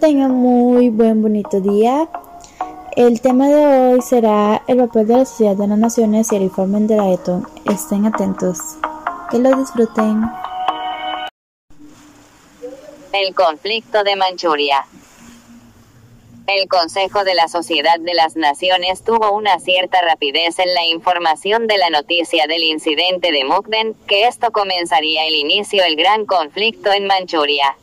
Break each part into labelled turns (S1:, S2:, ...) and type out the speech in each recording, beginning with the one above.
S1: Tengan muy buen bonito día. El tema de hoy será el papel de la Sociedad de las Naciones y el informe de la ETO. Estén atentos. Que lo disfruten.
S2: El conflicto de Manchuria. El Consejo de la Sociedad de las Naciones tuvo una cierta rapidez en la información de la noticia del incidente de Mukden, que esto comenzaría el inicio del gran conflicto en Manchuria.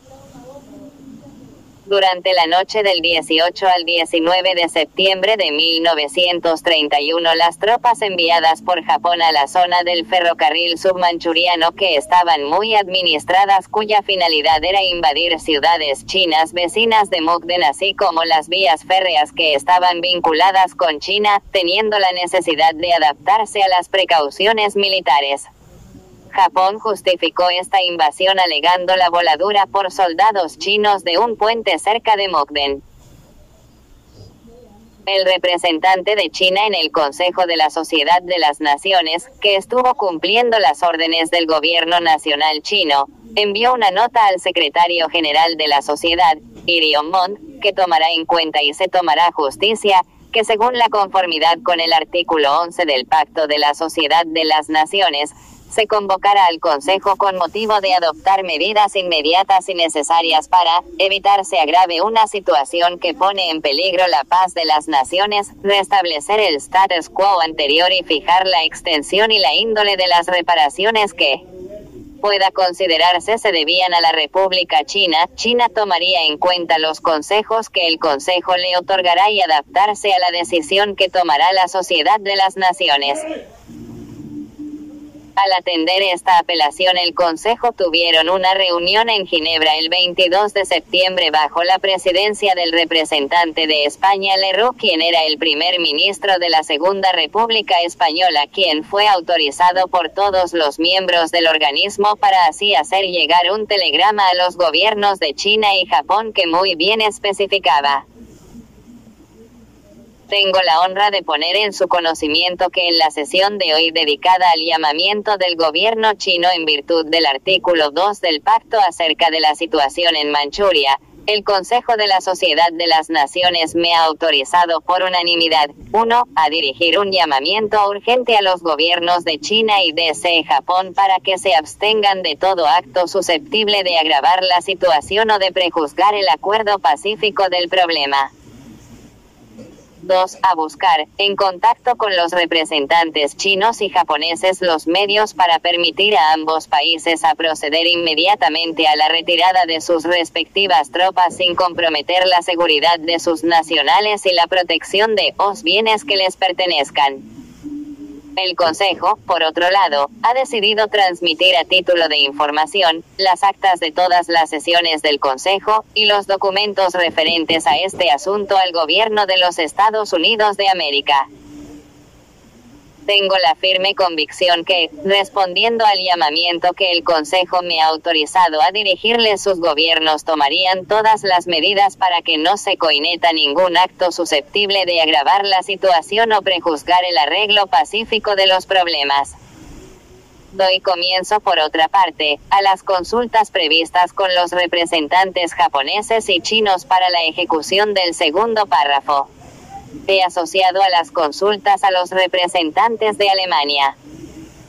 S2: Durante la noche del 18 al 19 de septiembre de 1931 las tropas enviadas por Japón a la zona del ferrocarril submanchuriano que estaban muy administradas cuya finalidad era invadir ciudades chinas vecinas de Mukden así como las vías férreas que estaban vinculadas con China, teniendo la necesidad de adaptarse a las precauciones militares. Japón justificó esta invasión alegando la voladura por soldados chinos de un puente cerca de Mokden. El representante de China en el Consejo de la Sociedad de las Naciones, que estuvo cumpliendo las órdenes del gobierno nacional chino, envió una nota al secretario general de la sociedad, Irion Mond, que tomará en cuenta y se tomará justicia, que según la conformidad con el artículo 11 del Pacto de la Sociedad de las Naciones, se convocará al Consejo con motivo de adoptar medidas inmediatas y necesarias para evitar se agrave una situación que pone en peligro la paz de las naciones, restablecer el status quo anterior y fijar la extensión y la índole de las reparaciones que pueda considerarse se debían a la República China, China tomaría en cuenta los consejos que el Consejo le otorgará y adaptarse a la decisión que tomará la Sociedad de las Naciones. Al atender esta apelación el Consejo tuvieron una reunión en Ginebra el 22 de septiembre bajo la presidencia del representante de España Leroux quien era el primer ministro de la Segunda República Española quien fue autorizado por todos los miembros del organismo para así hacer llegar un telegrama a los gobiernos de China y Japón que muy bien especificaba tengo la honra de poner en su conocimiento que en la sesión de hoy dedicada al llamamiento del gobierno chino en virtud del artículo 2 del pacto acerca de la situación en Manchuria, el Consejo de la Sociedad de las Naciones me ha autorizado por unanimidad, 1. a dirigir un llamamiento urgente a los gobiernos de China y DC Japón para que se abstengan de todo acto susceptible de agravar la situación o de prejuzgar el acuerdo pacífico del problema. 2. A buscar, en contacto con los representantes chinos y japoneses, los medios para permitir a ambos países a proceder inmediatamente a la retirada de sus respectivas tropas sin comprometer la seguridad de sus nacionales y la protección de los bienes que les pertenezcan. El Consejo, por otro lado, ha decidido transmitir a título de información las actas de todas las sesiones del Consejo y los documentos referentes a este asunto al gobierno de los Estados Unidos de América. Tengo la firme convicción que, respondiendo al llamamiento que el Consejo me ha autorizado a dirigirle sus gobiernos tomarían todas las medidas para que no se coineta ningún acto susceptible de agravar la situación o prejuzgar el arreglo pacífico de los problemas. Doy comienzo, por otra parte, a las consultas previstas con los representantes japoneses y chinos para la ejecución del segundo párrafo he asociado a las consultas a los representantes de Alemania.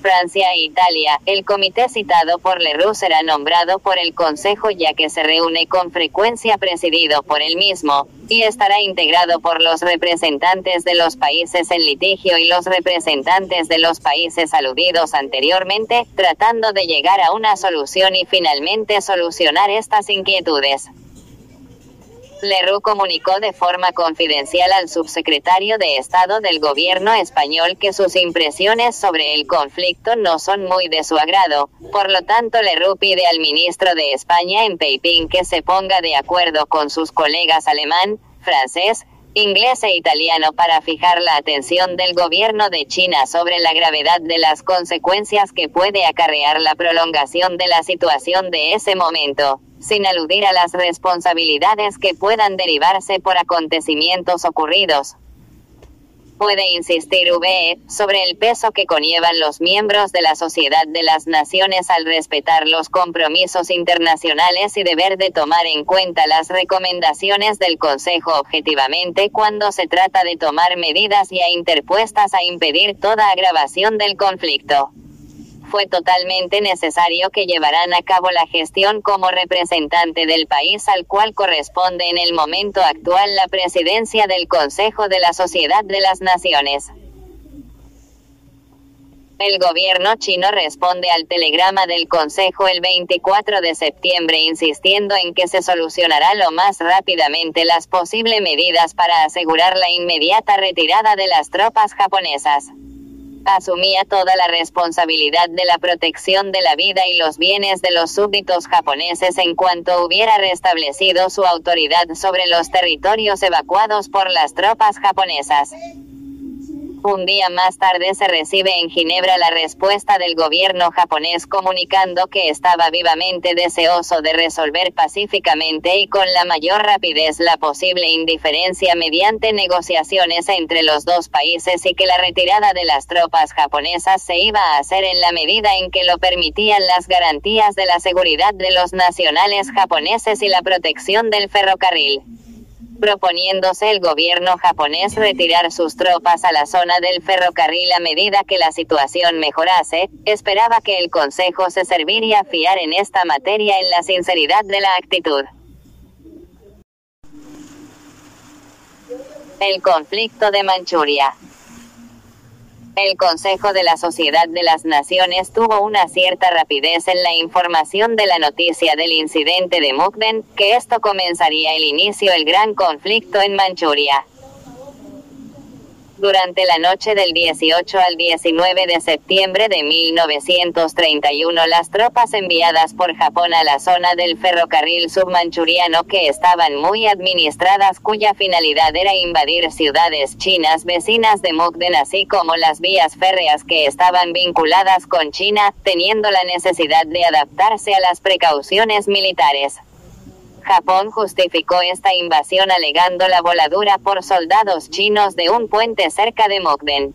S2: Francia e Italia, el comité citado por Leroux será nombrado por el Consejo ya que se reúne con frecuencia presidido por él mismo, y estará integrado por los representantes de los países en litigio y los representantes de los países aludidos anteriormente, tratando de llegar a una solución y finalmente solucionar estas inquietudes. Leroux comunicó de forma confidencial al subsecretario de Estado del gobierno español que sus impresiones sobre el conflicto no son muy de su agrado, por lo tanto Leroux pide al ministro de España en Peipín que se ponga de acuerdo con sus colegas alemán, francés, inglés e italiano para fijar la atención del gobierno de China sobre la gravedad de las consecuencias que puede acarrear la prolongación de la situación de ese momento sin aludir a las responsabilidades que puedan derivarse por acontecimientos ocurridos. Puede insistir VE sobre el peso que conllevan los miembros de la Sociedad de las Naciones al respetar los compromisos internacionales y deber de tomar en cuenta las recomendaciones del Consejo objetivamente cuando se trata de tomar medidas ya interpuestas a impedir toda agravación del conflicto fue totalmente necesario que llevaran a cabo la gestión como representante del país al cual corresponde en el momento actual la presidencia del Consejo de la Sociedad de las Naciones. El gobierno chino responde al telegrama del Consejo el 24 de septiembre insistiendo en que se solucionará lo más rápidamente las posibles medidas para asegurar la inmediata retirada de las tropas japonesas asumía toda la responsabilidad de la protección de la vida y los bienes de los súbditos japoneses en cuanto hubiera restablecido su autoridad sobre los territorios evacuados por las tropas japonesas. Un día más tarde se recibe en Ginebra la respuesta del gobierno japonés comunicando que estaba vivamente deseoso de resolver pacíficamente y con la mayor rapidez la posible indiferencia mediante negociaciones entre los dos países y que la retirada de las tropas japonesas se iba a hacer en la medida en que lo permitían las garantías de la seguridad de los nacionales japoneses y la protección del ferrocarril proponiéndose el gobierno japonés retirar sus tropas a la zona del ferrocarril a medida que la situación mejorase, esperaba que el Consejo se serviría a fiar en esta materia en la sinceridad de la actitud. El conflicto de Manchuria. El Consejo de la Sociedad de las Naciones tuvo una cierta rapidez en la información de la noticia del incidente de Mukden, que esto comenzaría el inicio del gran conflicto en Manchuria. Durante la noche del 18 al 19 de septiembre de 1931 las tropas enviadas por Japón a la zona del ferrocarril submanchuriano que estaban muy administradas cuya finalidad era invadir ciudades chinas vecinas de Mukden así como las vías férreas que estaban vinculadas con China, teniendo la necesidad de adaptarse a las precauciones militares. Japón justificó esta invasión alegando la voladura por soldados chinos de un puente cerca de Mokden.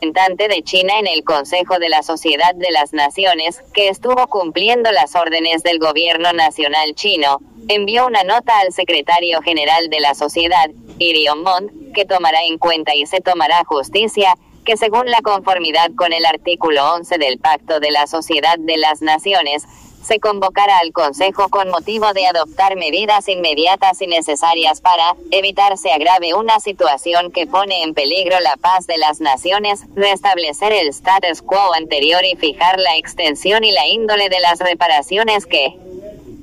S2: Representante de China en el Consejo de la Sociedad de las Naciones, que estuvo cumpliendo las órdenes del gobierno nacional chino, envió una nota al secretario general de la sociedad, Irion Mond, que tomará en cuenta y se tomará justicia, que según la conformidad con el artículo 11 del Pacto de la Sociedad de las Naciones, se convocará al Consejo con motivo de adoptar medidas inmediatas y necesarias para evitar se agrave una situación que pone en peligro la paz de las naciones, restablecer el status quo anterior y fijar la extensión y la índole de las reparaciones que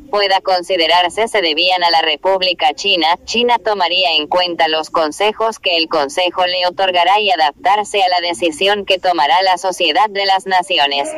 S2: pueda considerarse se debían a la República China, China tomaría en cuenta los consejos que el Consejo le otorgará y adaptarse a la decisión que tomará la Sociedad de las Naciones.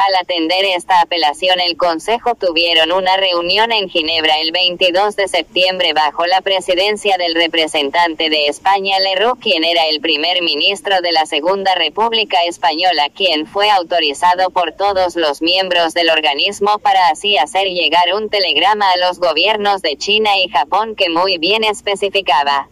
S2: Al atender esta apelación el Consejo tuvieron una reunión en Ginebra el 22 de septiembre bajo la presidencia del representante de España Leroux quien era el primer ministro de la Segunda República Española quien fue autorizado por todos los miembros del organismo para así hacer llegar un telegrama a los gobiernos de China y Japón que muy bien especificaba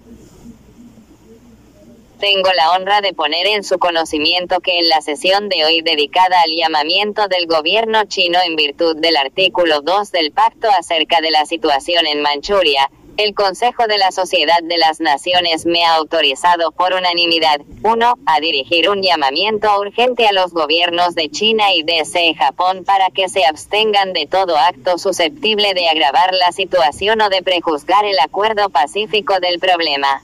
S2: tengo la honra de poner en su conocimiento que en la sesión de hoy dedicada al llamamiento del gobierno chino en virtud del artículo 2 del pacto acerca de la situación en Manchuria, el Consejo de la Sociedad de las Naciones me ha autorizado por unanimidad, 1. a dirigir un llamamiento urgente a los gobiernos de China y DC Japón para que se abstengan de todo acto susceptible de agravar la situación o de prejuzgar el acuerdo pacífico del problema.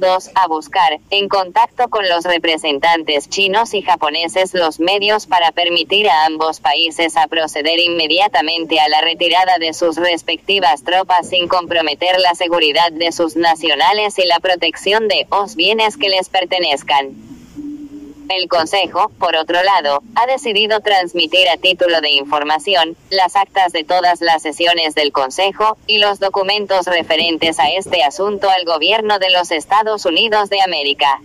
S2: 2. A buscar, en contacto con los representantes chinos y japoneses, los medios para permitir a ambos países a proceder inmediatamente a la retirada de sus respectivas tropas sin comprometer la seguridad de sus nacionales y la protección de los bienes que les pertenezcan. El Consejo, por otro lado, ha decidido transmitir a título de información las actas de todas las sesiones del Consejo y los documentos referentes a este asunto al gobierno de los Estados Unidos de América.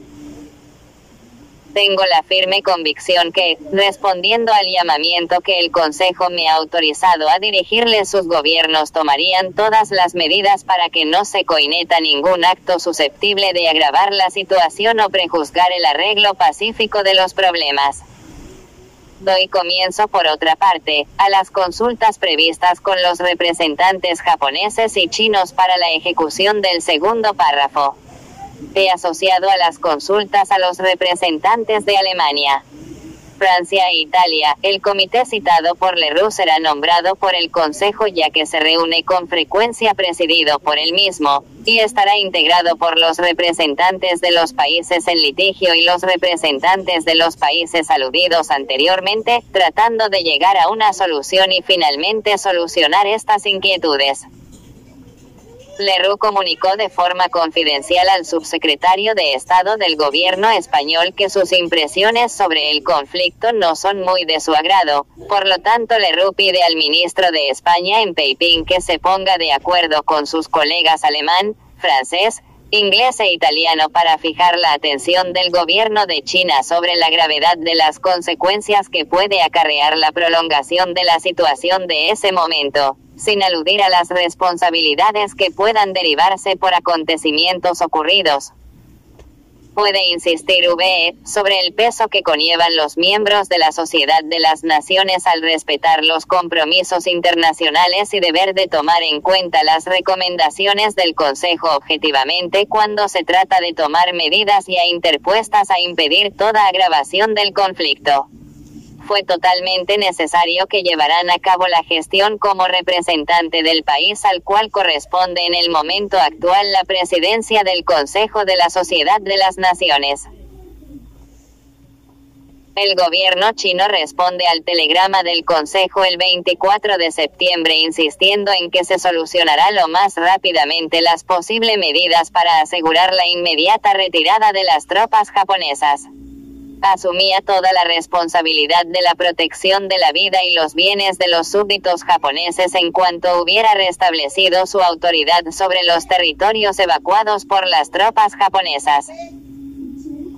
S2: Tengo la firme convicción que, respondiendo al llamamiento que el Consejo me ha autorizado a dirigirle sus gobiernos tomarían todas las medidas para que no se coineta ningún acto susceptible de agravar la situación o prejuzgar el arreglo pacífico de los problemas. Doy comienzo, por otra parte, a las consultas previstas con los representantes japoneses y chinos para la ejecución del segundo párrafo. He asociado a las consultas a los representantes de Alemania. Francia e Italia, el comité citado por Leroux será nombrado por el Consejo ya que se reúne con frecuencia presidido por el mismo, y estará integrado por los representantes de los países en litigio y los representantes de los países aludidos anteriormente, tratando de llegar a una solución y finalmente solucionar estas inquietudes. Leroux comunicó de forma confidencial al subsecretario de Estado del gobierno español que sus impresiones sobre el conflicto no son muy de su agrado, por lo tanto Leroux pide al ministro de España en Peipín que se ponga de acuerdo con sus colegas alemán, francés, inglés e italiano para fijar la atención del gobierno de China sobre la gravedad de las consecuencias que puede acarrear la prolongación de la situación de ese momento sin aludir a las responsabilidades que puedan derivarse por acontecimientos ocurridos. Puede insistir VE sobre el peso que conllevan los miembros de la Sociedad de las Naciones al respetar los compromisos internacionales y deber de tomar en cuenta las recomendaciones del Consejo objetivamente cuando se trata de tomar medidas ya interpuestas a impedir toda agravación del conflicto fue totalmente necesario que llevaran a cabo la gestión como representante del país al cual corresponde en el momento actual la presidencia del Consejo de la Sociedad de las Naciones. El gobierno chino responde al telegrama del Consejo el 24 de septiembre insistiendo en que se solucionará lo más rápidamente las posibles medidas para asegurar la inmediata retirada de las tropas japonesas asumía toda la responsabilidad de la protección de la vida y los bienes de los súbditos japoneses en cuanto hubiera restablecido su autoridad sobre los territorios evacuados por las tropas japonesas.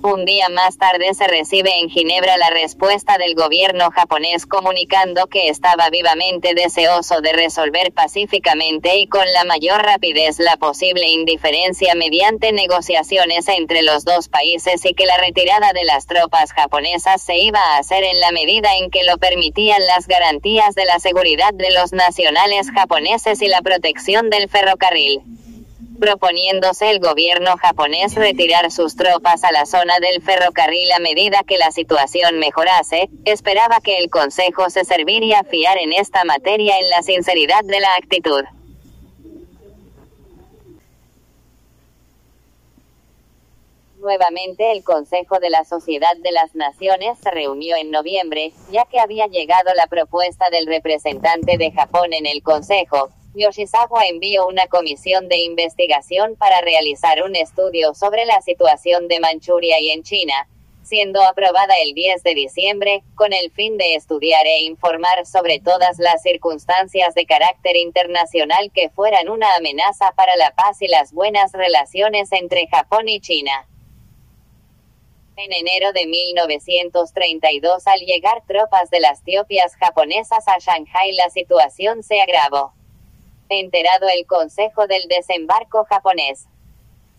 S2: Un día más tarde se recibe en Ginebra la respuesta del gobierno japonés comunicando que estaba vivamente deseoso de resolver pacíficamente y con la mayor rapidez la posible indiferencia mediante negociaciones entre los dos países y que la retirada de las tropas japonesas se iba a hacer en la medida en que lo permitían las garantías de la seguridad de los nacionales japoneses y la protección del ferrocarril proponiéndose el gobierno japonés retirar sus tropas a la zona del ferrocarril a medida que la situación mejorase, esperaba que el Consejo se serviría a fiar en esta materia en la sinceridad de la actitud. Nuevamente el Consejo de la Sociedad de las Naciones se reunió en noviembre, ya que había llegado la propuesta del representante de Japón en el Consejo, Yoshizawa envió una comisión de investigación para realizar un estudio sobre la situación de Manchuria y en China, siendo aprobada el 10 de diciembre, con el fin de estudiar e informar sobre todas las circunstancias de carácter internacional que fueran una amenaza para la paz y las buenas relaciones entre Japón y China. En enero de 1932, al llegar tropas de las tiopias japonesas a Shanghai, la situación se agravó enterado el Consejo del Desembarco japonés.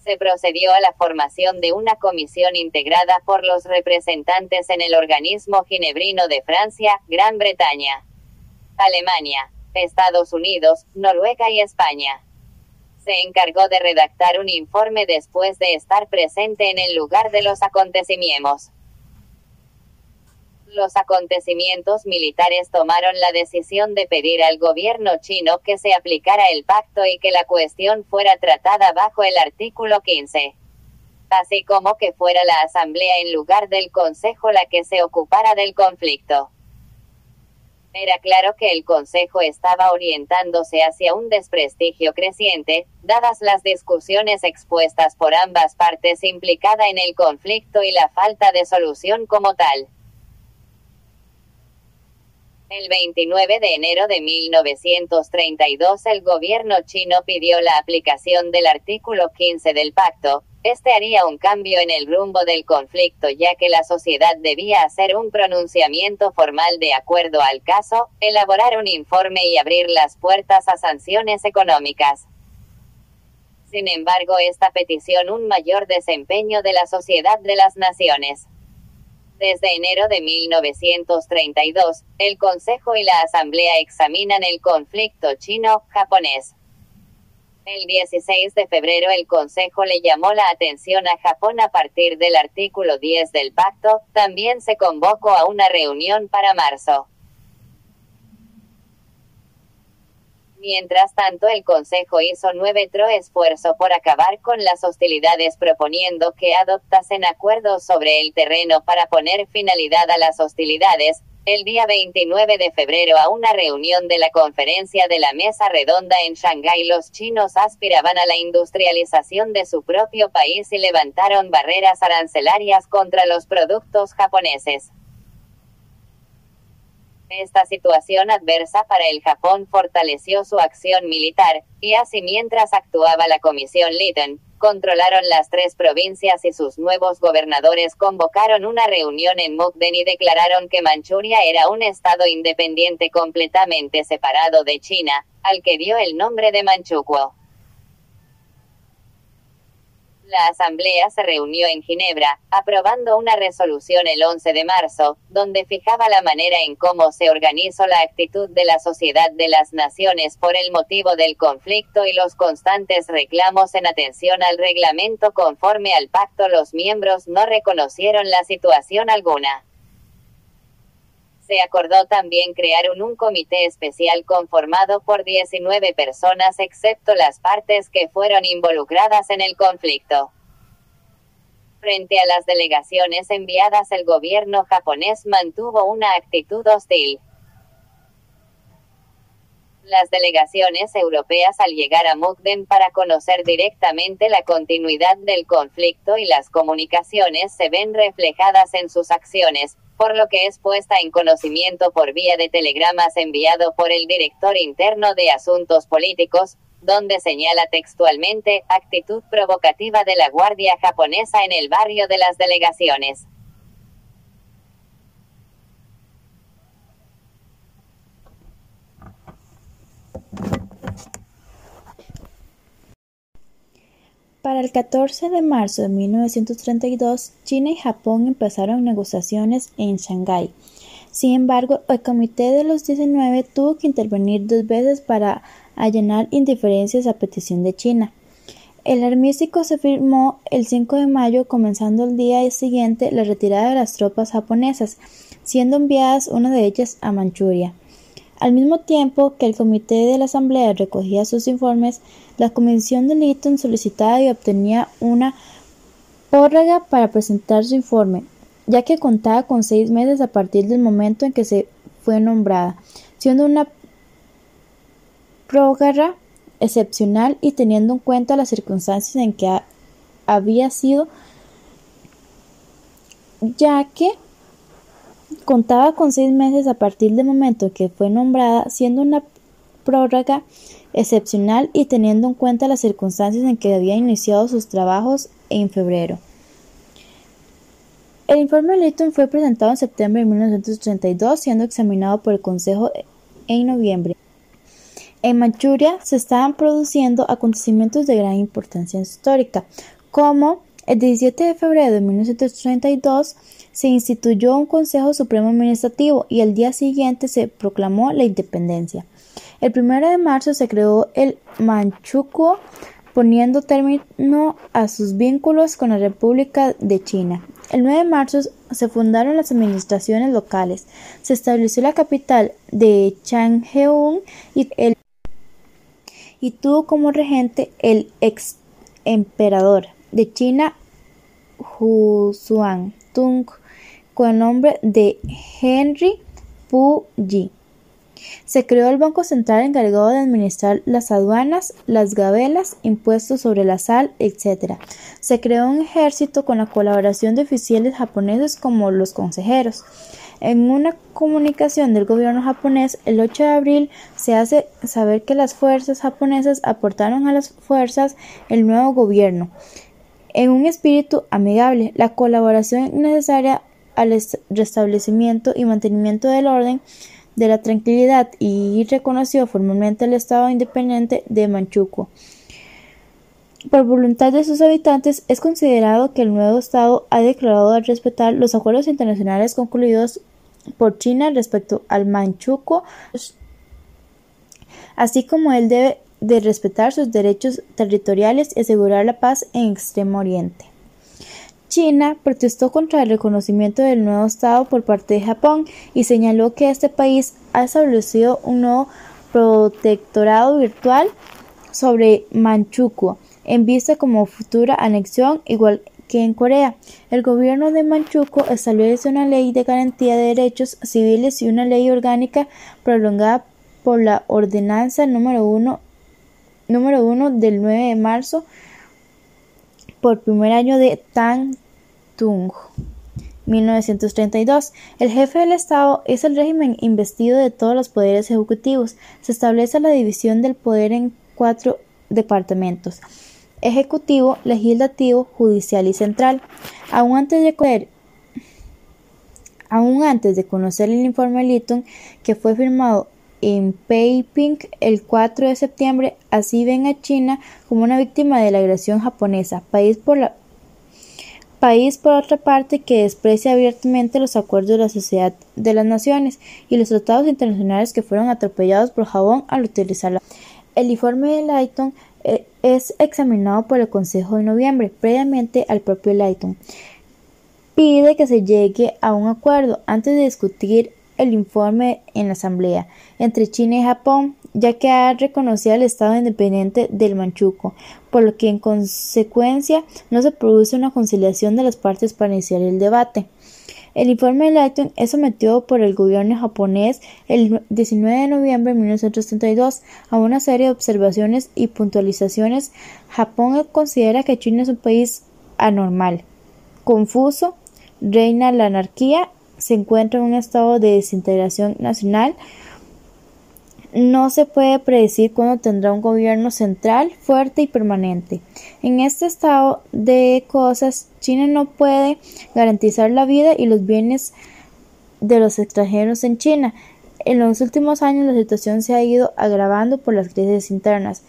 S2: Se procedió a la formación de una comisión integrada por los representantes en el organismo ginebrino de Francia, Gran Bretaña, Alemania, Estados Unidos, Noruega y España. Se encargó de redactar un informe después de estar presente en el lugar de los acontecimientos los acontecimientos militares tomaron la decisión de pedir al gobierno chino que se aplicara el pacto y que la cuestión fuera tratada bajo el artículo 15. Así como que fuera la Asamblea en lugar del Consejo la que se ocupara del conflicto. Era claro que el Consejo estaba orientándose hacia un desprestigio creciente, dadas las discusiones expuestas por ambas partes implicada en el conflicto y la falta de solución como tal. El 29 de enero de 1932 el gobierno chino pidió la aplicación del artículo 15 del pacto, este haría un cambio en el rumbo del conflicto ya que la sociedad debía hacer un pronunciamiento formal de acuerdo al caso, elaborar un informe y abrir las puertas a sanciones económicas. Sin embargo, esta petición un mayor desempeño de la Sociedad de las Naciones. Desde enero de 1932, el Consejo y la Asamblea examinan el conflicto chino-japonés. El 16 de febrero el Consejo le llamó la atención a Japón a partir del artículo 10 del pacto, también se convocó a una reunión para marzo. Mientras tanto, el Consejo hizo nuestro esfuerzo por acabar con las hostilidades proponiendo que adoptasen acuerdos sobre el terreno para poner finalidad a las hostilidades, el día 29 de febrero a una reunión de la conferencia de la Mesa Redonda en Shanghái los chinos aspiraban a la industrialización de su propio país y levantaron barreras arancelarias contra los productos japoneses. Esta situación adversa para el Japón fortaleció su acción militar, y así mientras actuaba la Comisión Lytton, controlaron las tres provincias y sus nuevos gobernadores convocaron una reunión en Mukden y declararon que Manchuria era un estado independiente completamente separado de China, al que dio el nombre de Manchukuo. La Asamblea se reunió en Ginebra, aprobando una resolución el 11 de marzo, donde fijaba la manera en cómo se organizó la actitud de la sociedad de las naciones por el motivo del conflicto y los constantes reclamos en atención al reglamento conforme al pacto los miembros no reconocieron la situación alguna. Se acordó también crear un, comité especial conformado por 19 personas excepto las partes que fueron involucradas en el conflicto. Frente a las delegaciones enviadas el gobierno japonés mantuvo una actitud hostil. Las delegaciones europeas al llegar a Mukden para conocer directamente la continuidad del conflicto y las comunicaciones se ven reflejadas en sus acciones, por lo que es puesta en conocimiento por vía de telegramas enviado por el director interno de Asuntos Políticos, donde señala textualmente actitud provocativa de la Guardia japonesa en el barrio de las delegaciones.
S1: Para el 14 de marzo de 1932, China y Japón empezaron negociaciones en Shanghái. Sin embargo, el Comité de los 19 tuvo que intervenir dos veces para allanar indiferencias a petición de China. El armisticio se firmó el 5 de mayo, comenzando el día siguiente la retirada de las tropas japonesas, siendo enviadas una de ellas a Manchuria. Al mismo tiempo que el comité de la Asamblea recogía sus informes, la Comisión de Lytton solicitaba y obtenía una prórroga para presentar su informe, ya que contaba con seis meses a partir del momento en que se fue nombrada, siendo una prórroga excepcional y teniendo en cuenta las circunstancias en que había sido, ya que contaba con seis meses a partir del momento en que fue nombrada, siendo una prórroga excepcional y teniendo en cuenta las circunstancias en que había iniciado sus trabajos en febrero. El informe de Lytton fue presentado en septiembre de 1932, siendo examinado por el Consejo en noviembre. En Manchuria se estaban produciendo acontecimientos de gran importancia histórica, como el 17 de febrero de 1932 se instituyó un Consejo Supremo Administrativo y el día siguiente se proclamó la independencia. El 1 de marzo se creó el Manchukuo, poniendo término a sus vínculos con la República de China. El 9 de marzo se fundaron las administraciones locales. Se estableció la capital de Changheung y, tuvo como regente el ex emperador de China, Husuan Tung, con el nombre de Henry Puyi. Se creó el Banco Central encargado de administrar las aduanas, las gabelas, impuestos sobre la sal, etc. Se creó un ejército con la colaboración de oficiales japoneses como los consejeros. En una comunicación del gobierno japonés, el 8 de abril, se hace saber que las fuerzas japonesas aportaron a las fuerzas el nuevo gobierno en un espíritu amigable, la colaboración necesaria al restablecimiento y mantenimiento del orden, de la tranquilidad y reconoció formalmente el Estado independiente de Manchukuo. Por voluntad de sus habitantes, es considerado que el nuevo Estado ha declarado respetar los acuerdos internacionales concluidos por China respecto al Manchukuo, así como él debe de respetar sus derechos territoriales y asegurar la paz en Extremo Oriente. China protestó contra el reconocimiento del nuevo Estado por parte de Japón y señaló que este país ha establecido un nuevo protectorado virtual sobre Manchukuo en vista como futura anexión igual que en Corea. El gobierno de Manchukuo establece una ley de garantía de derechos civiles y una ley orgánica prolongada por la ordenanza número 1 número uno del 9 de marzo por primer año de Tang Tung. 1932. El jefe del Estado es el régimen investido de todos los poderes ejecutivos. Se establece la división del poder en cuatro departamentos: ejecutivo, legislativo, judicial y central. Aún antes de conocer el informe Litton, que fue firmado en Peiping el 4 de septiembre, así ven a China como una víctima de la agresión japonesa, país por, la, país por otra parte que desprecia abiertamente los acuerdos de la Sociedad de las Naciones y los tratados internacionales que fueron atropellados por Japón al utilizarla. El informe de Layton eh, es examinado por el Consejo de noviembre, previamente al propio Layton. Pide que se llegue a un acuerdo antes de discutir el informe en la Asamblea entre China y Japón, ya que ha reconocido el Estado independiente del Manchukuo, por lo que en consecuencia no se produce una conciliación de las partes para iniciar el debate. El informe de Lighton es sometido por el gobierno japonés el 19 de noviembre de 1932 a una serie de observaciones y puntualizaciones. Japón considera que China es un país anormal, confuso, reina la anarquía se encuentra en un estado de desintegración nacional. No se puede predecir cuándo tendrá un gobierno central fuerte y permanente. En este estado de cosas, China no puede garantizar la vida y los bienes de los extranjeros en China. En los últimos años la situación se ha ido agravando por las crisis internas.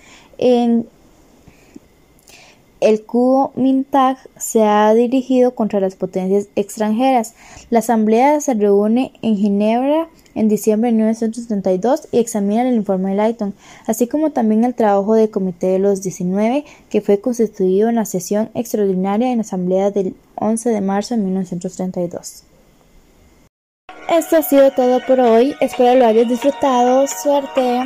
S1: El Kuomintang se ha dirigido contra las potencias extranjeras. La Asamblea se reúne en Ginebra en diciembre de 1972 y examina el informe de Lighton, así como también el trabajo del Comité de los 19 que fue constituido en la sesión extraordinaria en la Asamblea del 11 de marzo de 1932. Esto ha sido todo por hoy, espero lo hayas disfrutado, suerte.